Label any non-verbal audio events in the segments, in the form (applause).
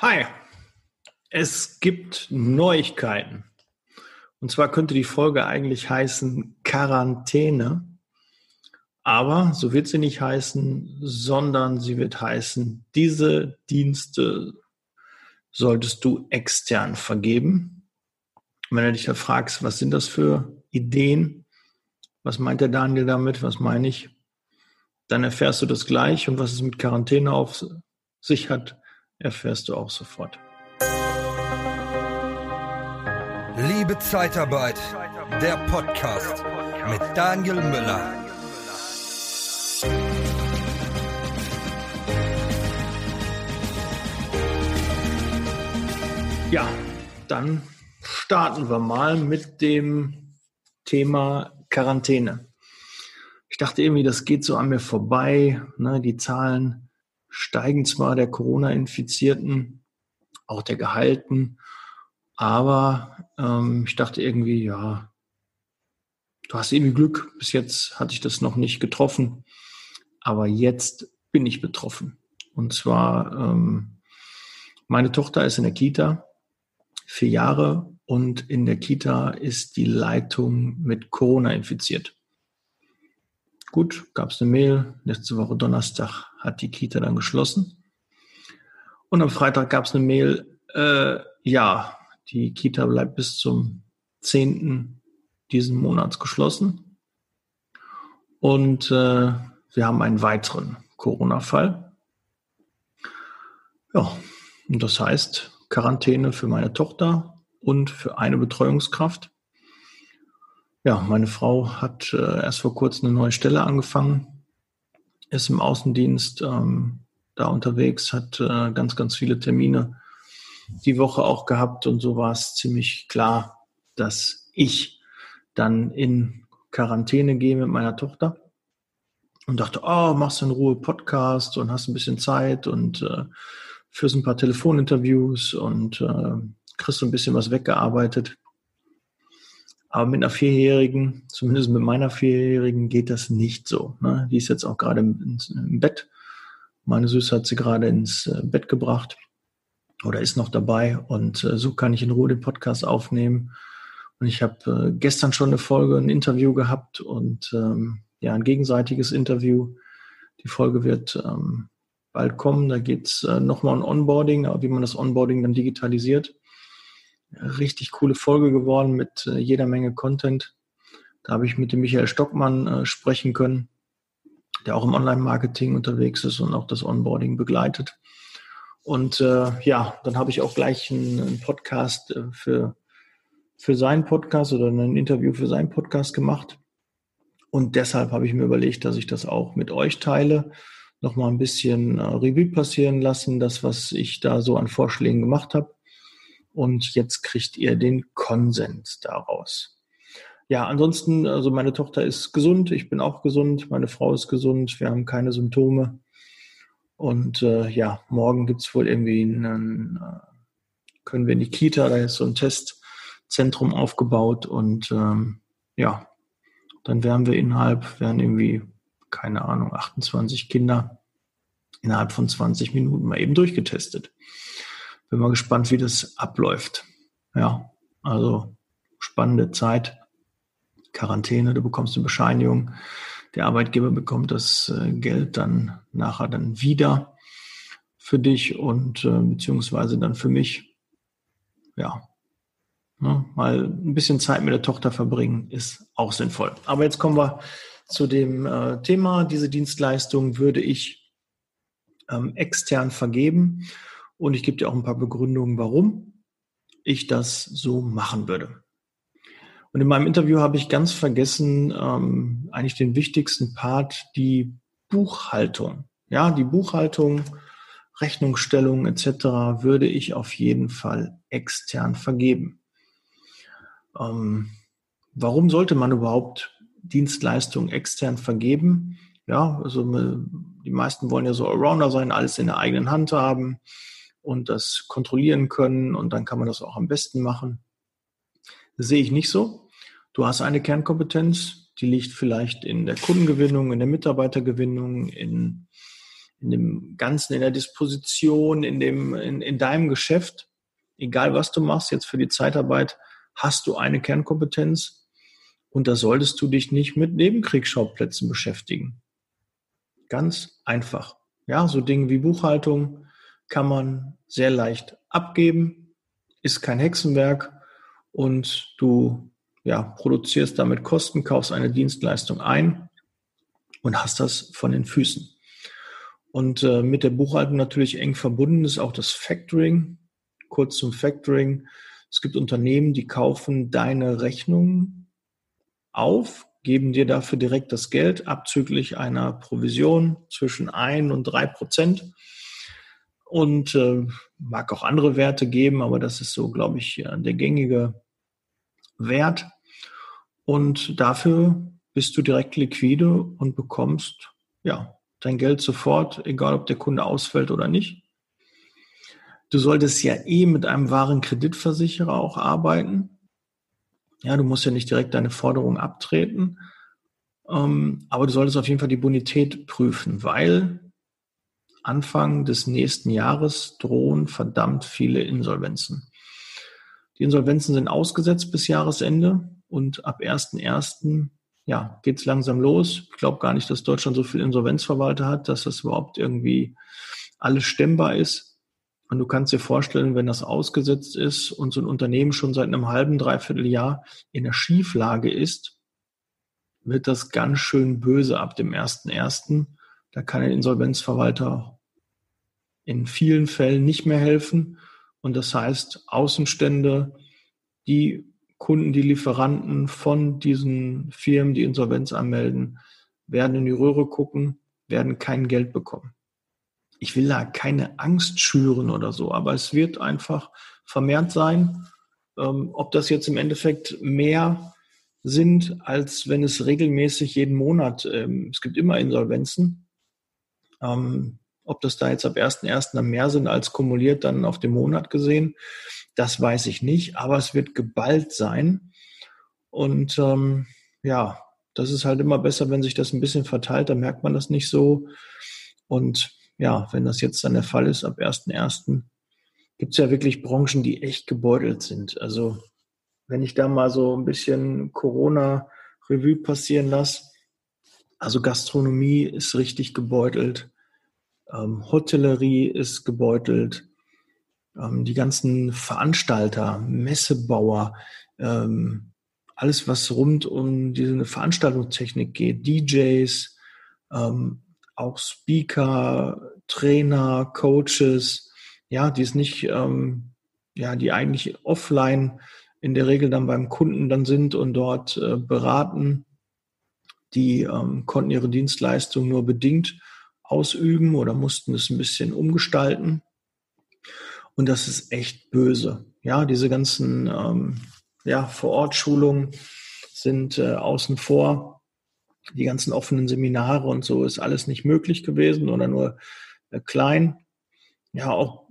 Hi, es gibt Neuigkeiten. Und zwar könnte die Folge eigentlich heißen Quarantäne. Aber so wird sie nicht heißen, sondern sie wird heißen, diese Dienste solltest du extern vergeben. Und wenn du dich da fragst, was sind das für Ideen? Was meint der Daniel damit? Was meine ich? Dann erfährst du das gleich und was es mit Quarantäne auf sich hat, erfährst du auch sofort. Liebe Zeitarbeit, der Podcast mit Daniel Müller. Ja, dann starten wir mal mit dem Thema Quarantäne. Ich dachte irgendwie, das geht so an mir vorbei. Ne? Die Zahlen steigen zwar der Corona-Infizierten, auch der Gehalten, aber ähm, ich dachte irgendwie, ja, du hast irgendwie Glück. Bis jetzt hatte ich das noch nicht getroffen, aber jetzt bin ich betroffen. Und zwar, ähm, meine Tochter ist in der Kita, vier Jahre, und in der Kita ist die Leitung mit Corona infiziert. Gut, gab es eine Mail. Letzte Woche Donnerstag hat die Kita dann geschlossen. Und am Freitag gab es eine Mail, äh, ja, die Kita bleibt bis zum 10. diesen Monats geschlossen. Und äh, wir haben einen weiteren Corona-Fall. Ja, und das heißt Quarantäne für meine Tochter und für eine Betreuungskraft. Ja, meine Frau hat äh, erst vor kurzem eine neue Stelle angefangen, ist im Außendienst ähm, da unterwegs, hat äh, ganz, ganz viele Termine die Woche auch gehabt und so war es ziemlich klar, dass ich dann in Quarantäne gehe mit meiner Tochter und dachte, oh, machst du in Ruhe Podcast und hast ein bisschen Zeit und äh, führst ein paar Telefoninterviews und äh, kriegst so ein bisschen was weggearbeitet. Aber mit einer Vierjährigen, zumindest mit meiner Vierjährigen, geht das nicht so. Ne? Die ist jetzt auch gerade im, im Bett. Meine Süße hat sie gerade ins äh, Bett gebracht oder ist noch dabei und äh, so kann ich in Ruhe den Podcast aufnehmen. Und ich habe äh, gestern schon eine Folge, ein Interview gehabt und ähm, ja, ein gegenseitiges Interview. Die Folge wird ähm, bald kommen. Da geht's äh, nochmal um Onboarding, wie man das Onboarding dann digitalisiert richtig coole Folge geworden mit äh, jeder Menge Content. Da habe ich mit dem Michael Stockmann äh, sprechen können, der auch im Online-Marketing unterwegs ist und auch das Onboarding begleitet. Und äh, ja, dann habe ich auch gleich einen, einen Podcast äh, für, für seinen Podcast oder ein Interview für seinen Podcast gemacht. Und deshalb habe ich mir überlegt, dass ich das auch mit euch teile, nochmal ein bisschen äh, Revue passieren lassen, das, was ich da so an Vorschlägen gemacht habe und jetzt kriegt ihr den Konsens daraus. Ja, ansonsten, also meine Tochter ist gesund, ich bin auch gesund, meine Frau ist gesund, wir haben keine Symptome. Und äh, ja, morgen gibt's wohl irgendwie einen, äh, können wir in die Kita, da ist so ein Testzentrum aufgebaut und ähm, ja, dann werden wir innerhalb, werden irgendwie, keine Ahnung, 28 Kinder innerhalb von 20 Minuten mal eben durchgetestet. Bin mal gespannt, wie das abläuft. Ja, also spannende Zeit. Quarantäne, du bekommst eine Bescheinigung. Der Arbeitgeber bekommt das äh, Geld dann nachher dann wieder für dich und äh, beziehungsweise dann für mich. Ja, ne, mal ein bisschen Zeit mit der Tochter verbringen ist auch sinnvoll. Aber jetzt kommen wir zu dem äh, Thema. Diese Dienstleistung würde ich ähm, extern vergeben. Und ich gebe dir auch ein paar Begründungen, warum ich das so machen würde. Und in meinem Interview habe ich ganz vergessen, ähm, eigentlich den wichtigsten Part, die Buchhaltung. Ja, die Buchhaltung, Rechnungsstellung etc. würde ich auf jeden Fall extern vergeben. Ähm, warum sollte man überhaupt Dienstleistungen extern vergeben? Ja, also die meisten wollen ja so Allrounder sein, alles in der eigenen Hand haben und das kontrollieren können und dann kann man das auch am besten machen. Das sehe ich nicht so. Du hast eine Kernkompetenz, die liegt vielleicht in der Kundengewinnung, in der Mitarbeitergewinnung, in, in dem Ganzen, in der Disposition, in dem, in, in deinem Geschäft, egal was du machst, jetzt für die Zeitarbeit, hast du eine Kernkompetenz und da solltest du dich nicht mit Nebenkriegsschauplätzen beschäftigen. Ganz einfach. Ja, so Dinge wie Buchhaltung kann man sehr leicht abgeben, ist kein Hexenwerk und du ja, produzierst damit Kosten, kaufst eine Dienstleistung ein und hast das von den Füßen. Und äh, mit der Buchhaltung natürlich eng verbunden ist auch das Factoring. Kurz zum Factoring. Es gibt Unternehmen, die kaufen deine Rechnung auf, geben dir dafür direkt das Geld abzüglich einer Provision zwischen ein und drei Prozent. Und äh, mag auch andere Werte geben, aber das ist so, glaube ich, der gängige Wert. Und dafür bist du direkt liquide und bekommst ja dein Geld sofort, egal ob der Kunde ausfällt oder nicht. Du solltest ja eh mit einem wahren Kreditversicherer auch arbeiten. Ja, du musst ja nicht direkt deine Forderung abtreten. Ähm, aber du solltest auf jeden Fall die Bonität prüfen, weil Anfang des nächsten Jahres drohen verdammt viele Insolvenzen. Die Insolvenzen sind ausgesetzt bis Jahresende. Und ab 1.1. ja, geht es langsam los. Ich glaube gar nicht, dass Deutschland so viel Insolvenzverwalter hat, dass das überhaupt irgendwie alles stemmbar ist. Und du kannst dir vorstellen, wenn das ausgesetzt ist und so ein Unternehmen schon seit einem halben, dreiviertel Jahr in der Schieflage ist, wird das ganz schön böse ab dem 1.1. Da kann ein Insolvenzverwalter in vielen Fällen nicht mehr helfen. Und das heißt, Außenstände, die Kunden, die Lieferanten von diesen Firmen, die Insolvenz anmelden, werden in die Röhre gucken, werden kein Geld bekommen. Ich will da keine Angst schüren oder so, aber es wird einfach vermehrt sein. Ähm, ob das jetzt im Endeffekt mehr sind, als wenn es regelmäßig jeden Monat, ähm, es gibt immer Insolvenzen. Ähm, ob das da jetzt ab 1.1. dann mehr sind als kumuliert dann auf den Monat gesehen, das weiß ich nicht, aber es wird geballt sein. Und ähm, ja, das ist halt immer besser, wenn sich das ein bisschen verteilt, dann merkt man das nicht so. Und ja, wenn das jetzt dann der Fall ist, ab 1.1. gibt es ja wirklich Branchen, die echt gebeutelt sind. Also wenn ich da mal so ein bisschen Corona-Revue passieren lasse, also Gastronomie ist richtig gebeutelt, ähm, Hotellerie ist gebeutelt, ähm, die ganzen Veranstalter, Messebauer, ähm, alles, was rund um diese Veranstaltungstechnik geht, DJs, ähm, auch Speaker, Trainer, Coaches, ja, die es nicht, ähm, ja, die eigentlich offline in der Regel dann beim Kunden dann sind und dort äh, beraten, die ähm, konnten ihre Dienstleistung nur bedingt ausüben oder mussten es ein bisschen umgestalten. Und das ist echt böse. Ja, diese ganzen ähm, ja, Vor-Ort-Schulungen sind äh, außen vor. Die ganzen offenen Seminare und so ist alles nicht möglich gewesen oder nur äh, klein. Ja, auch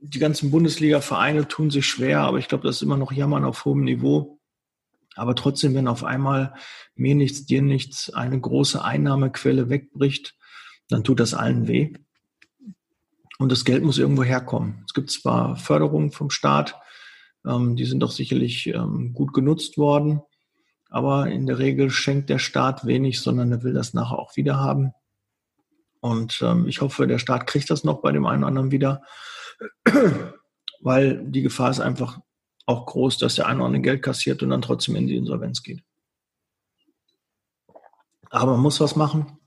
die ganzen Bundesliga-Vereine tun sich schwer, aber ich glaube, das ist immer noch Jammern auf hohem Niveau. Aber trotzdem, wenn auf einmal mir nichts, dir nichts eine große Einnahmequelle wegbricht, dann tut das allen weh. Und das Geld muss irgendwo herkommen. Es gibt zwar Förderungen vom Staat, ähm, die sind doch sicherlich ähm, gut genutzt worden, aber in der Regel schenkt der Staat wenig, sondern er will das nachher auch wieder haben. Und ähm, ich hoffe, der Staat kriegt das noch bei dem einen oder anderen wieder, weil die Gefahr ist einfach auch groß, dass der eine oder andere Geld kassiert und dann trotzdem in die Insolvenz geht. Aber man muss was machen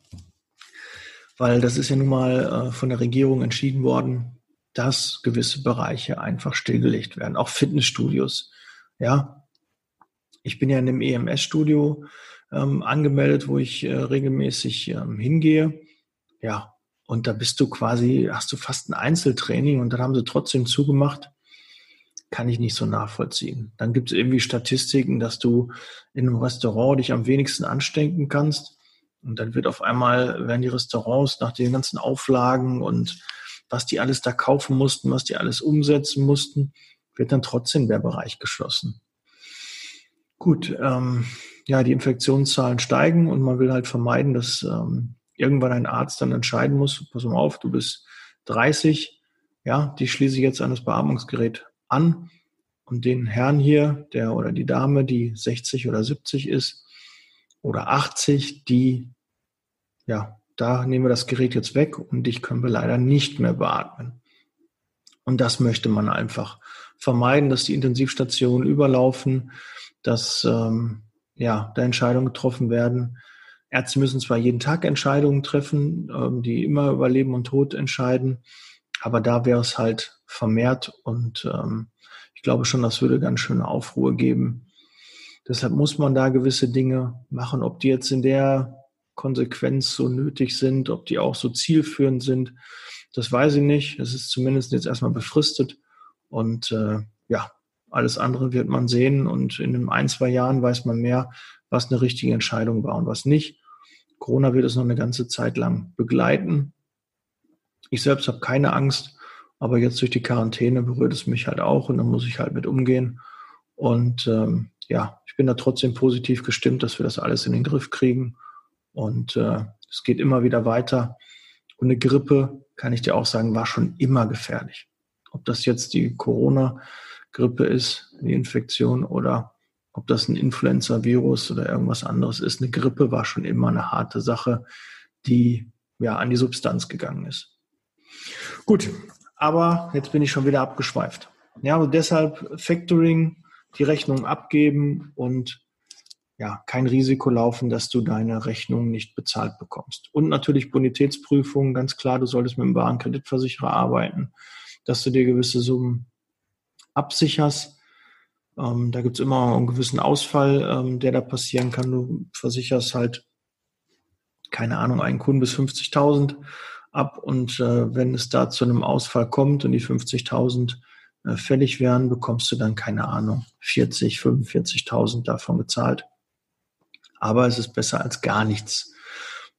weil das ist ja nun mal äh, von der Regierung entschieden worden, dass gewisse Bereiche einfach stillgelegt werden, auch Fitnessstudios. Ja, ich bin ja in einem EMS-Studio ähm, angemeldet, wo ich äh, regelmäßig ähm, hingehe. Ja, und da bist du quasi, hast du fast ein Einzeltraining und dann haben sie trotzdem zugemacht. Kann ich nicht so nachvollziehen. Dann gibt es irgendwie Statistiken, dass du in einem Restaurant dich am wenigsten anstecken kannst. Und dann wird auf einmal, werden die Restaurants nach den ganzen Auflagen und was die alles da kaufen mussten, was die alles umsetzen mussten, wird dann trotzdem der Bereich geschlossen. Gut, ähm, ja, die Infektionszahlen steigen und man will halt vermeiden, dass ähm, irgendwann ein Arzt dann entscheiden muss, pass mal auf, du bist 30, ja, die schließe ich jetzt an das Beatmungsgerät an und den Herrn hier, der oder die Dame, die 60 oder 70 ist oder 80, die, ja, da nehmen wir das Gerät jetzt weg und dich können wir leider nicht mehr beatmen. Und das möchte man einfach vermeiden, dass die Intensivstationen überlaufen, dass ähm, ja, da Entscheidungen getroffen werden. Ärzte müssen zwar jeden Tag Entscheidungen treffen, ähm, die immer über Leben und Tod entscheiden, aber da wäre es halt vermehrt und ähm, ich glaube schon, das würde ganz schöne Aufruhr geben. Deshalb muss man da gewisse Dinge machen, ob die jetzt in der Konsequenz so nötig sind, ob die auch so zielführend sind, das weiß ich nicht. Es ist zumindest jetzt erstmal befristet und äh, ja, alles andere wird man sehen und in einem ein, zwei Jahren weiß man mehr, was eine richtige Entscheidung war und was nicht. Corona wird es noch eine ganze Zeit lang begleiten. Ich selbst habe keine Angst, aber jetzt durch die Quarantäne berührt es mich halt auch und dann muss ich halt mit umgehen. Und ähm, ja, ich bin da trotzdem positiv gestimmt, dass wir das alles in den Griff kriegen. Und äh, es geht immer wieder weiter. Und eine Grippe, kann ich dir auch sagen, war schon immer gefährlich. Ob das jetzt die Corona-Grippe ist, die Infektion, oder ob das ein Influenza-Virus oder irgendwas anderes ist. Eine Grippe war schon immer eine harte Sache, die ja an die Substanz gegangen ist. Gut, aber jetzt bin ich schon wieder abgeschweift. Ja, und deshalb Factoring, die Rechnung abgeben und ja, kein Risiko laufen, dass du deine Rechnung nicht bezahlt bekommst. Und natürlich Bonitätsprüfung, ganz klar, du solltest mit einem wahren Kreditversicherer arbeiten, dass du dir gewisse Summen absicherst. Ähm, da gibt's immer einen gewissen Ausfall, ähm, der da passieren kann. Du versicherst halt, keine Ahnung, einen Kunden bis 50.000 ab und äh, wenn es da zu einem Ausfall kommt und die 50.000 äh, fällig werden, bekommst du dann keine Ahnung 40, 45.000 davon gezahlt. Aber es ist besser als gar nichts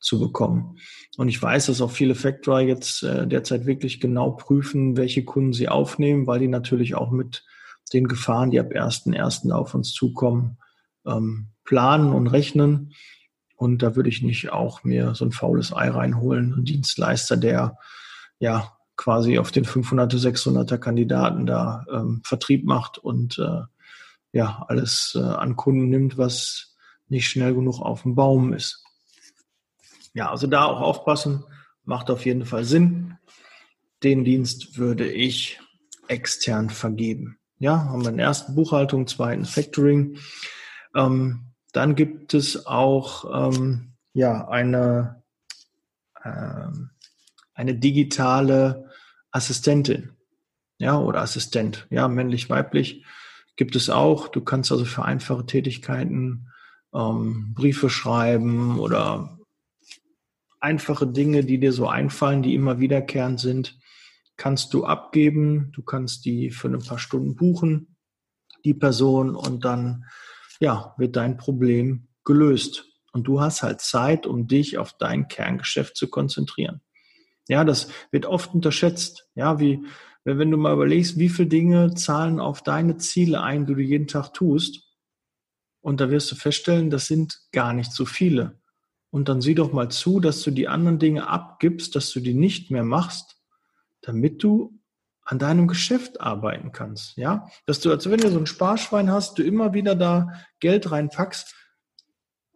zu bekommen. Und ich weiß, dass auch viele Factory jetzt äh, derzeit wirklich genau prüfen, welche Kunden sie aufnehmen, weil die natürlich auch mit den Gefahren, die ab 1.1. auf uns zukommen, ähm, planen und rechnen. Und da würde ich nicht auch mir so ein faules Ei reinholen, ein Dienstleister, der ja quasi auf den 500er, 600er Kandidaten da ähm, Vertrieb macht und äh, ja alles äh, an Kunden nimmt, was nicht schnell genug auf dem Baum ist. Ja, also da auch aufpassen, macht auf jeden Fall Sinn. Den Dienst würde ich extern vergeben. Ja, haben wir den ersten Buchhaltung, zweiten Factoring. Ähm, dann gibt es auch ähm, ja eine ähm, eine digitale Assistentin, ja oder Assistent, ja männlich weiblich gibt es auch. Du kannst also für einfache Tätigkeiten ähm, Briefe schreiben oder einfache Dinge, die dir so einfallen, die immer wiederkehrend sind, kannst du abgeben. Du kannst die für ein paar Stunden buchen, die Person, und dann ja, wird dein Problem gelöst. Und du hast halt Zeit, um dich auf dein Kerngeschäft zu konzentrieren. Ja, das wird oft unterschätzt. Ja, wie, wenn du mal überlegst, wie viele Dinge zahlen auf deine Ziele ein, die du jeden Tag tust. Und da wirst du feststellen, das sind gar nicht so viele. Und dann sieh doch mal zu, dass du die anderen Dinge abgibst, dass du die nicht mehr machst, damit du an deinem Geschäft arbeiten kannst. Ja, dass du, als wenn du so ein Sparschwein hast, du immer wieder da Geld reinpackst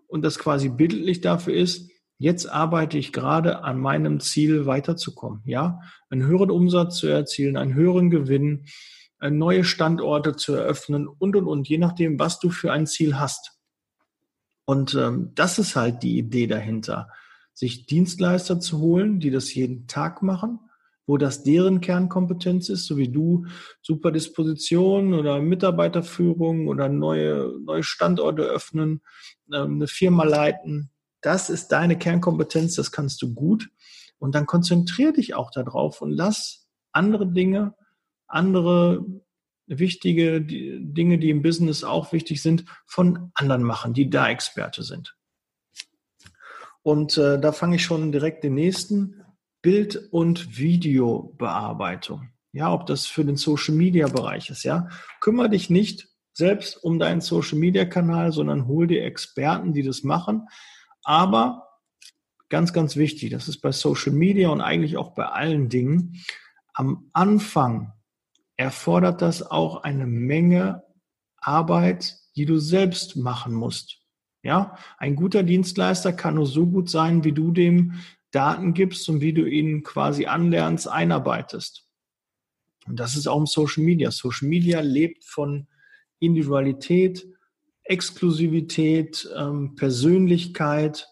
und das quasi bildlich dafür ist, jetzt arbeite ich gerade an meinem Ziel weiterzukommen. Ja, einen höheren Umsatz zu erzielen, einen höheren Gewinn, äh, neue Standorte zu eröffnen und und und, je nachdem, was du für ein Ziel hast. Und ähm, das ist halt die Idee dahinter, sich Dienstleister zu holen, die das jeden Tag machen wo das deren Kernkompetenz ist, so wie du Superdisposition oder Mitarbeiterführung oder neue, neue Standorte öffnen, ähm, eine Firma leiten. Das ist deine Kernkompetenz, das kannst du gut. Und dann konzentrier dich auch darauf und lass andere Dinge, andere wichtige Dinge, die im Business auch wichtig sind, von anderen machen, die da Experte sind. Und äh, da fange ich schon direkt den nächsten Bild- und Videobearbeitung. Ja, ob das für den Social Media Bereich ist, ja. Kümmere dich nicht selbst um deinen Social Media Kanal, sondern hol dir Experten, die das machen. Aber ganz, ganz wichtig. Das ist bei Social Media und eigentlich auch bei allen Dingen. Am Anfang erfordert das auch eine Menge Arbeit, die du selbst machen musst. Ja, ein guter Dienstleister kann nur so gut sein, wie du dem Daten gibst und wie du ihn quasi anlernst, einarbeitest. Und das ist auch im Social Media. Social Media lebt von Individualität, Exklusivität, ähm, Persönlichkeit.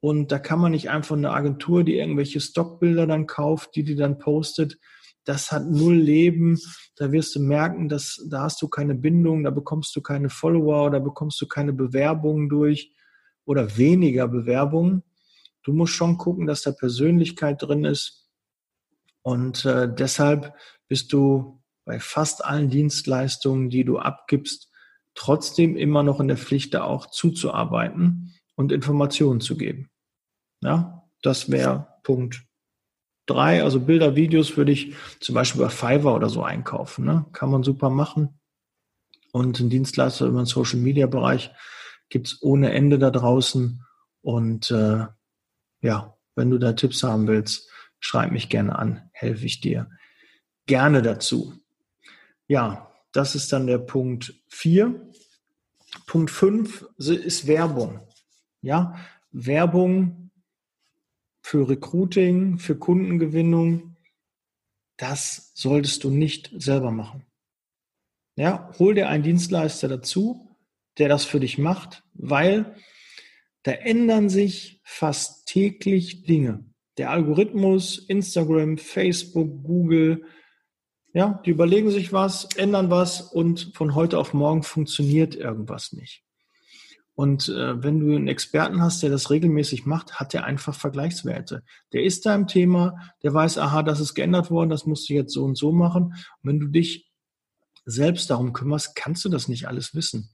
Und da kann man nicht einfach eine Agentur, die irgendwelche Stockbilder dann kauft, die die dann postet. Das hat null Leben. Da wirst du merken, dass da hast du keine Bindung, da bekommst du keine Follower, da bekommst du keine Bewerbungen durch oder weniger Bewerbungen. Du musst schon gucken, dass da Persönlichkeit drin ist. Und äh, deshalb bist du bei fast allen Dienstleistungen, die du abgibst, trotzdem immer noch in der Pflicht, da auch zuzuarbeiten und Informationen zu geben. Ja, das wäre Punkt drei. Also Bilder, Videos würde ich zum Beispiel bei Fiverr oder so einkaufen. Ne? Kann man super machen. Und ein Dienstleister über den Social Media Bereich gibt es ohne Ende da draußen. Und äh, ja, wenn du da Tipps haben willst, schreib mich gerne an, helfe ich dir gerne dazu. Ja, das ist dann der Punkt 4. Punkt 5 ist Werbung. Ja, Werbung für Recruiting, für Kundengewinnung, das solltest du nicht selber machen. Ja, hol dir einen Dienstleister dazu, der das für dich macht, weil da ändern sich fast täglich Dinge. Der Algorithmus, Instagram, Facebook, Google, ja, die überlegen sich was, ändern was und von heute auf morgen funktioniert irgendwas nicht. Und äh, wenn du einen Experten hast, der das regelmäßig macht, hat er einfach Vergleichswerte. Der ist da im Thema, der weiß, aha, das ist geändert worden, das musst du jetzt so und so machen. Und wenn du dich selbst darum kümmerst, kannst du das nicht alles wissen.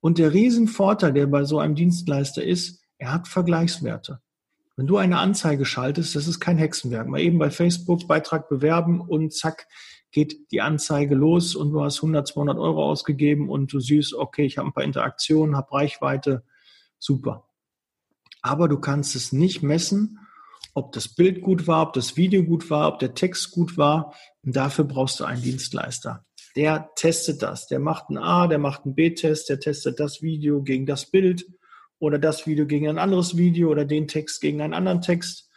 Und der Riesenvorteil, der bei so einem Dienstleister ist, er hat Vergleichswerte. Wenn du eine Anzeige schaltest, das ist kein Hexenwerk. Mal eben bei Facebook Beitrag bewerben und zack, geht die Anzeige los und du hast 100, 200 Euro ausgegeben und du siehst, okay, ich habe ein paar Interaktionen, habe Reichweite, super. Aber du kannst es nicht messen, ob das Bild gut war, ob das Video gut war, ob der Text gut war. Und dafür brauchst du einen Dienstleister. Der testet das. Der macht einen A, der macht einen B-Test, der testet das Video gegen das Bild oder das Video gegen ein anderes Video oder den Text gegen einen anderen Text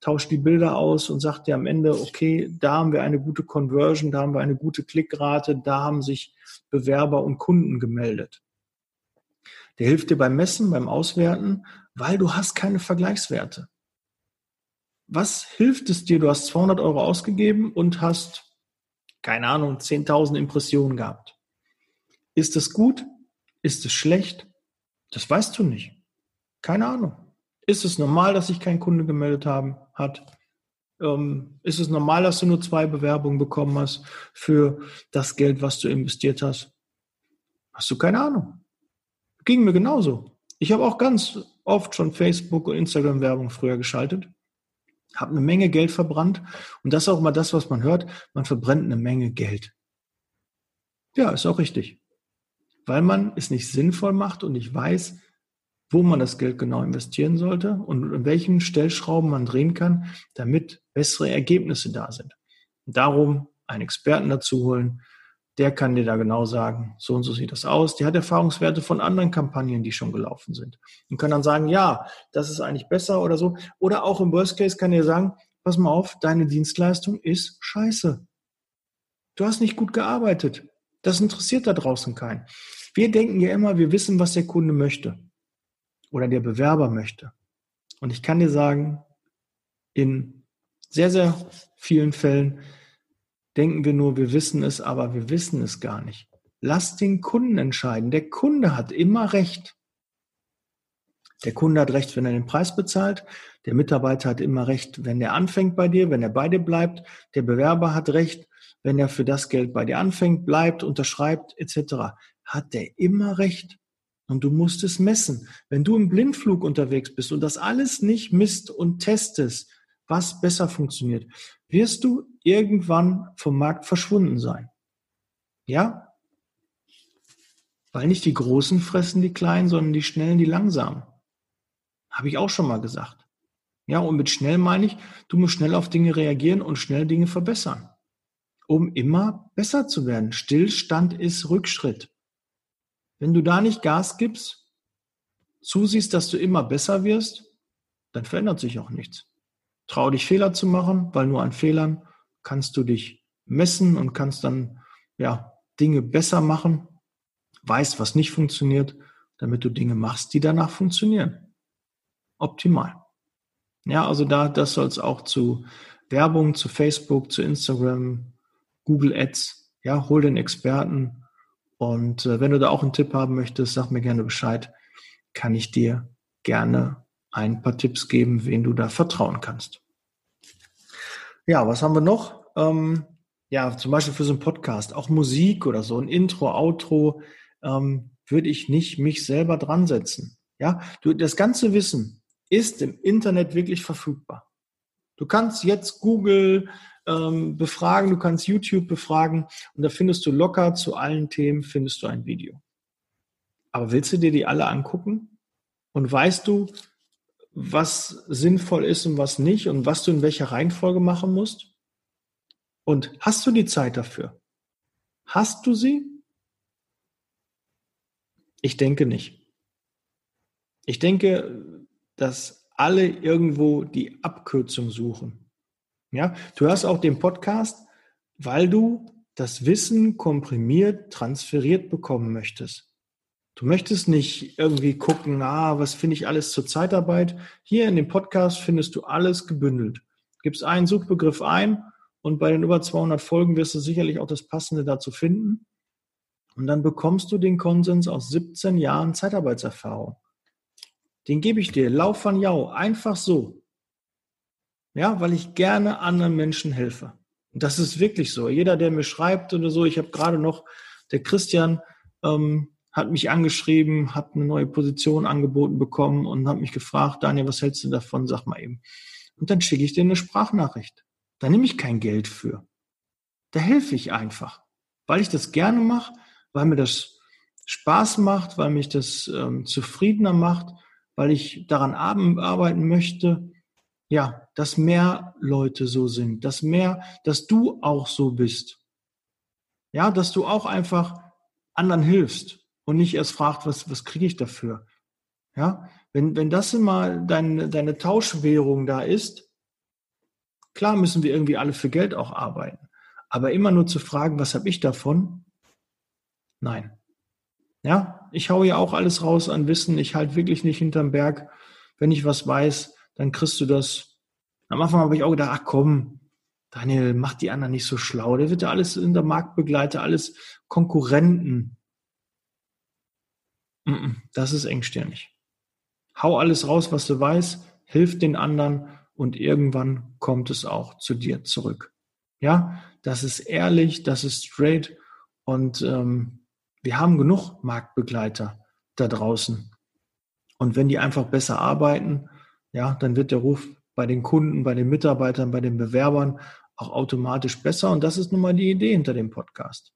tauscht die Bilder aus und sagt dir am Ende, okay, da haben wir eine gute Conversion, da haben wir eine gute Klickrate, da haben sich Bewerber und Kunden gemeldet. Der hilft dir beim Messen, beim Auswerten, weil du hast keine Vergleichswerte. Was hilft es dir? Du hast 200 Euro ausgegeben und hast, keine Ahnung, 10.000 Impressionen gehabt. Ist es gut? Ist es schlecht? Das weißt du nicht. Keine Ahnung. Ist es normal, dass sich kein Kunde gemeldet haben, hat? Ähm, ist es normal, dass du nur zwei Bewerbungen bekommen hast für das Geld, was du investiert hast? Hast du keine Ahnung. Ging mir genauso. Ich habe auch ganz oft schon Facebook und Instagram Werbung früher geschaltet, habe eine Menge Geld verbrannt und das ist auch mal das, was man hört. Man verbrennt eine Menge Geld. Ja, ist auch richtig. Weil man es nicht sinnvoll macht und nicht weiß, wo man das Geld genau investieren sollte und in welchen Stellschrauben man drehen kann, damit bessere Ergebnisse da sind. Und darum einen Experten dazu holen, der kann dir da genau sagen, so und so sieht das aus. Der hat Erfahrungswerte von anderen Kampagnen, die schon gelaufen sind. Und kann dann sagen, ja, das ist eigentlich besser oder so. Oder auch im Worst Case kann er sagen, pass mal auf, deine Dienstleistung ist scheiße. Du hast nicht gut gearbeitet. Das interessiert da draußen keinen. Wir denken ja immer, wir wissen, was der Kunde möchte oder der Bewerber möchte. Und ich kann dir sagen, in sehr, sehr vielen Fällen denken wir nur, wir wissen es, aber wir wissen es gar nicht. Lass den Kunden entscheiden. Der Kunde hat immer recht. Der Kunde hat recht, wenn er den Preis bezahlt. Der Mitarbeiter hat immer recht, wenn er anfängt bei dir, wenn er bei dir bleibt. Der Bewerber hat recht, wenn er für das Geld bei dir anfängt, bleibt, unterschreibt etc. Hat der immer recht. Und du musst es messen. Wenn du im Blindflug unterwegs bist und das alles nicht misst und testest, was besser funktioniert, wirst du irgendwann vom Markt verschwunden sein. Ja? Weil nicht die Großen fressen die Kleinen, sondern die Schnellen die Langsamen. Habe ich auch schon mal gesagt. Ja, und mit schnell meine ich, du musst schnell auf Dinge reagieren und schnell Dinge verbessern, um immer besser zu werden. Stillstand ist Rückschritt. Wenn du da nicht Gas gibst, zusiehst, dass du immer besser wirst, dann verändert sich auch nichts. Trau dich Fehler zu machen, weil nur an Fehlern kannst du dich messen und kannst dann ja Dinge besser machen, weißt, was nicht funktioniert, damit du Dinge machst, die danach funktionieren. Optimal. Ja, also da, das soll es auch zu Werbung, zu Facebook, zu Instagram, Google Ads, ja, hol den Experten. Und äh, wenn du da auch einen Tipp haben möchtest, sag mir gerne Bescheid. Kann ich dir gerne ein paar Tipps geben, wen du da vertrauen kannst. Ja, was haben wir noch? Ähm, ja, zum Beispiel für so einen Podcast, auch Musik oder so, ein Intro, Outro, ähm, würde ich nicht mich selber dran setzen. Ja, du, das ganze Wissen, ist im Internet wirklich verfügbar. Du kannst jetzt Google ähm, befragen, du kannst YouTube befragen und da findest du locker zu allen Themen findest du ein Video. Aber willst du dir die alle angucken? Und weißt du, was sinnvoll ist und was nicht und was du in welcher Reihenfolge machen musst? Und hast du die Zeit dafür? Hast du sie? Ich denke nicht. Ich denke, dass alle irgendwo die Abkürzung suchen. Ja, du hörst auch den Podcast, weil du das Wissen komprimiert, transferiert bekommen möchtest. Du möchtest nicht irgendwie gucken, ah, was finde ich alles zur Zeitarbeit. Hier in dem Podcast findest du alles gebündelt. Gibst einen Suchbegriff ein und bei den über 200 Folgen wirst du sicherlich auch das Passende dazu finden. Und dann bekommst du den Konsens aus 17 Jahren Zeitarbeitserfahrung. Den gebe ich dir, Lauf von Jau, einfach so. Ja, weil ich gerne anderen Menschen helfe. Und das ist wirklich so. Jeder, der mir schreibt oder so, ich habe gerade noch, der Christian ähm, hat mich angeschrieben, hat eine neue Position angeboten bekommen und hat mich gefragt, Daniel, was hältst du davon? Sag mal eben. Und dann schicke ich dir eine Sprachnachricht. Da nehme ich kein Geld für. Da helfe ich einfach, weil ich das gerne mache, weil mir das Spaß macht, weil mich das ähm, zufriedener macht weil ich daran arbeiten möchte, ja, dass mehr Leute so sind, dass mehr, dass du auch so bist. Ja, dass du auch einfach anderen hilfst und nicht erst fragst, was, was kriege ich dafür? Ja, wenn, wenn das immer deine, deine Tauschwährung da ist, klar müssen wir irgendwie alle für Geld auch arbeiten. Aber immer nur zu fragen, was habe ich davon? Nein. Ja, ich hau ja auch alles raus an Wissen. Ich halte wirklich nicht hinterm Berg. Wenn ich was weiß, dann kriegst du das. Am Anfang habe ich auch gedacht, ach komm, Daniel, mach die anderen nicht so schlau. Der wird ja alles in der Marktbegleiter, alles Konkurrenten. Das ist engstirnig. Hau alles raus, was du weißt, hilf den anderen und irgendwann kommt es auch zu dir zurück. Ja, das ist ehrlich, das ist straight und ähm, wir haben genug Marktbegleiter da draußen. Und wenn die einfach besser arbeiten, ja, dann wird der Ruf bei den Kunden, bei den Mitarbeitern, bei den Bewerbern auch automatisch besser. Und das ist nun mal die Idee hinter dem Podcast.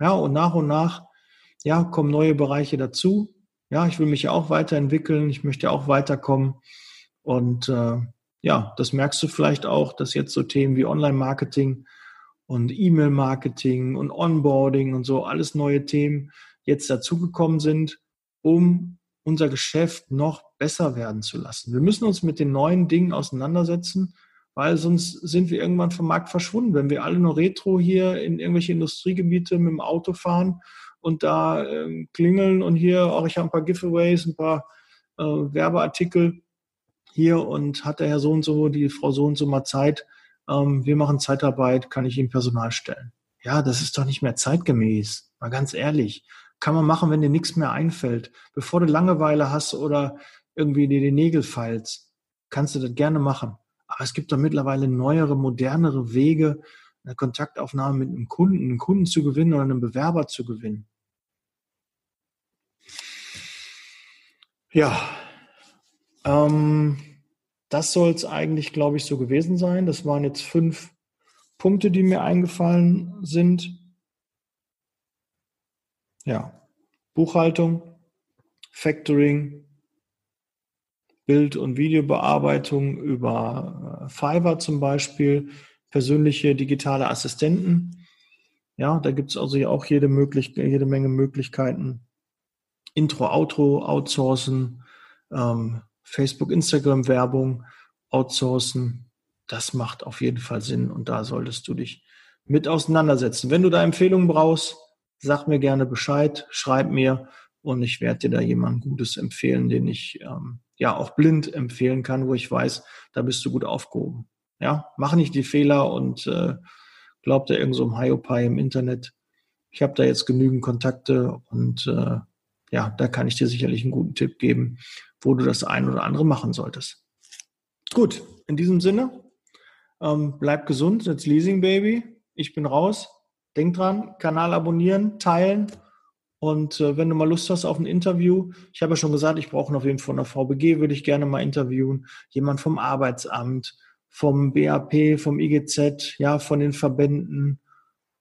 Ja, und nach und nach, ja, kommen neue Bereiche dazu. Ja, ich will mich ja auch weiterentwickeln. Ich möchte auch weiterkommen. Und äh, ja, das merkst du vielleicht auch, dass jetzt so Themen wie Online-Marketing und E-Mail-Marketing und Onboarding und so, alles neue Themen jetzt dazugekommen sind, um unser Geschäft noch besser werden zu lassen. Wir müssen uns mit den neuen Dingen auseinandersetzen, weil sonst sind wir irgendwann vom Markt verschwunden. Wenn wir alle nur Retro hier in irgendwelche Industriegebiete mit dem Auto fahren und da äh, klingeln und hier auch ich habe ein paar Giveaways, ein paar äh, Werbeartikel hier und hat der Herr so und so, die Frau so und so mal Zeit, ähm, wir machen Zeitarbeit, kann ich Ihnen Personal stellen. Ja, das ist doch nicht mehr zeitgemäß. Mal ganz ehrlich. Kann man machen, wenn dir nichts mehr einfällt. Bevor du Langeweile hast oder irgendwie dir die Nägel feilst, kannst du das gerne machen. Aber es gibt doch mittlerweile neuere, modernere Wege, eine Kontaktaufnahme mit einem Kunden, einen Kunden zu gewinnen oder einen Bewerber zu gewinnen. Ja, ähm, das soll es eigentlich, glaube ich, so gewesen sein. Das waren jetzt fünf Punkte, die mir eingefallen sind. Ja, Buchhaltung, Factoring, Bild- und Videobearbeitung über äh, Fiverr zum Beispiel, persönliche digitale Assistenten. Ja, da gibt es also auch jede, jede Menge Möglichkeiten. Intro, Outro, outsourcen, ähm, Facebook, Instagram Werbung, outsourcen. Das macht auf jeden Fall Sinn und da solltest du dich mit auseinandersetzen. Wenn du da Empfehlungen brauchst, sag mir gerne Bescheid, schreib mir und ich werde dir da jemand Gutes empfehlen, den ich ähm, ja auch blind empfehlen kann, wo ich weiß, da bist du gut aufgehoben. Ja, mach nicht die Fehler und äh, glaub da irgend so im Hiopai im Internet. Ich habe da jetzt genügend Kontakte und äh, ja, da kann ich dir sicherlich einen guten Tipp geben, wo du das ein oder andere machen solltest. Gut, in diesem Sinne, ähm, bleib gesund, jetzt Leasing Baby. Ich bin raus. Denk dran, Kanal abonnieren, teilen und äh, wenn du mal Lust hast auf ein Interview, ich habe ja schon gesagt, ich brauche auf jeden Fall von der VBG, würde ich gerne mal interviewen. Jemand vom Arbeitsamt, vom BAP, vom IGZ, ja, von den Verbänden.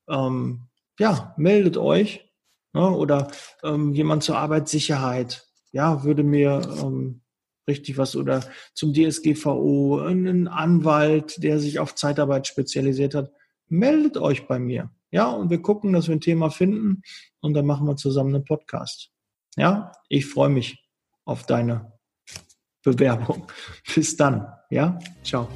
Ähm, ja, meldet euch. Ne? Oder ähm, jemand zur Arbeitssicherheit. Ja, würde mir ähm, richtig was oder zum DSGVO, ein Anwalt, der sich auf Zeitarbeit spezialisiert hat. Meldet euch bei mir. Ja, und wir gucken, dass wir ein Thema finden und dann machen wir zusammen einen Podcast. Ja, ich freue mich auf deine Bewerbung. (laughs) Bis dann. Ja, ciao.